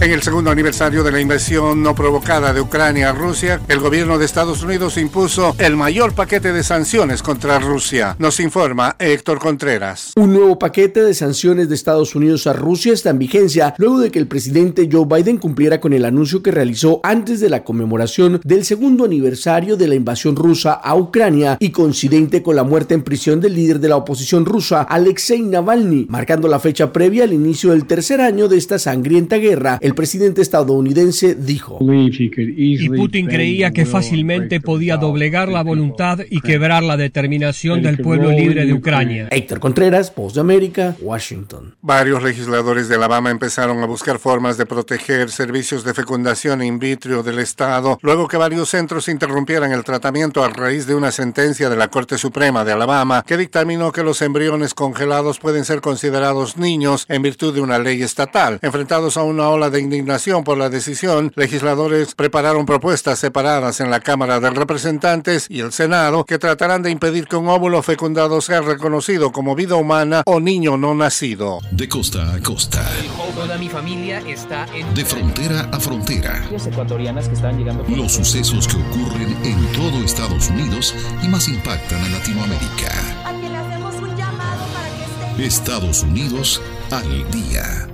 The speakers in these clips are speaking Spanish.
En el segundo aniversario de la invasión no provocada de Ucrania a Rusia, el gobierno de Estados Unidos impuso el mayor paquete de sanciones contra Rusia. Nos informa Héctor Contreras. Un nuevo paquete de sanciones de Estados Unidos a Rusia está en vigencia luego de que el presidente Joe Biden cumpliera con el anuncio que realizó antes de la conmemoración del segundo aniversario de la invasión rusa a Ucrania y coincidente con la muerte en prisión del líder de la oposición rusa, Alexei Navalny, marcando la fecha previa al inicio del tercer año de esta sangrienta guerra el presidente estadounidense dijo. Y Putin creía que fácilmente podía doblegar la voluntad y quebrar la determinación del pueblo libre de Ucrania. Héctor Contreras, Voz de América, Washington. Varios legisladores de Alabama empezaron a buscar formas de proteger servicios de fecundación in vitro del Estado, luego que varios centros interrumpieran el tratamiento a raíz de una sentencia de la Corte Suprema de Alabama que dictaminó que los embriones congelados pueden ser considerados niños en virtud de una ley estatal. Enfrentados a una ola de de indignación por la decisión, legisladores prepararon propuestas separadas en la Cámara de Representantes y el Senado que tratarán de impedir que un óvulo fecundado sea reconocido como vida humana o niño no nacido. De costa a costa. Toda mi familia está en... De frontera a frontera. Los sucesos que ocurren en todo Estados Unidos y más impactan a Latinoamérica. Estados Unidos al día.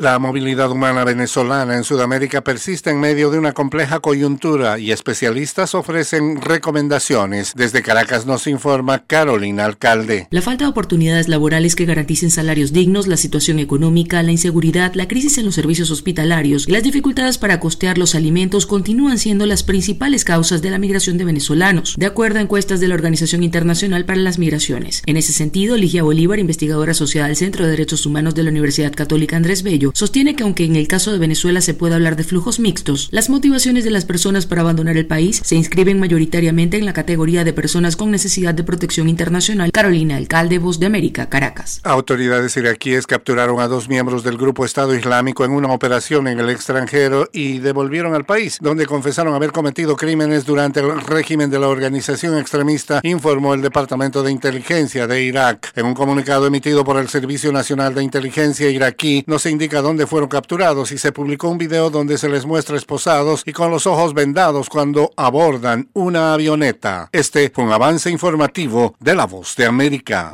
La movilidad humana venezolana en Sudamérica persiste en medio de una compleja coyuntura y especialistas ofrecen recomendaciones. Desde Caracas nos informa Carolina Alcalde. La falta de oportunidades laborales que garanticen salarios dignos, la situación económica, la inseguridad, la crisis en los servicios hospitalarios y las dificultades para costear los alimentos continúan siendo las principales causas de la migración de venezolanos, de acuerdo a encuestas de la Organización Internacional para las Migraciones. En ese sentido, Ligia Bolívar, investigadora asociada del Centro de Derechos Humanos de la Universidad Católica Andrés Bello, sostiene que aunque en el caso de Venezuela se puede hablar de flujos mixtos, las motivaciones de las personas para abandonar el país se inscriben mayoritariamente en la categoría de personas con necesidad de protección internacional. Carolina Alcalde, Voz de América, Caracas. Autoridades iraquíes capturaron a dos miembros del grupo Estado Islámico en una operación en el extranjero y devolvieron al país, donde confesaron haber cometido crímenes durante el régimen de la organización extremista, informó el Departamento de Inteligencia de Irak. En un comunicado emitido por el Servicio Nacional de Inteligencia iraquí, no se indica dónde fueron capturados y se publicó un video donde se les muestra esposados y con los ojos vendados cuando abordan una avioneta. Este fue un avance informativo de La Voz de América.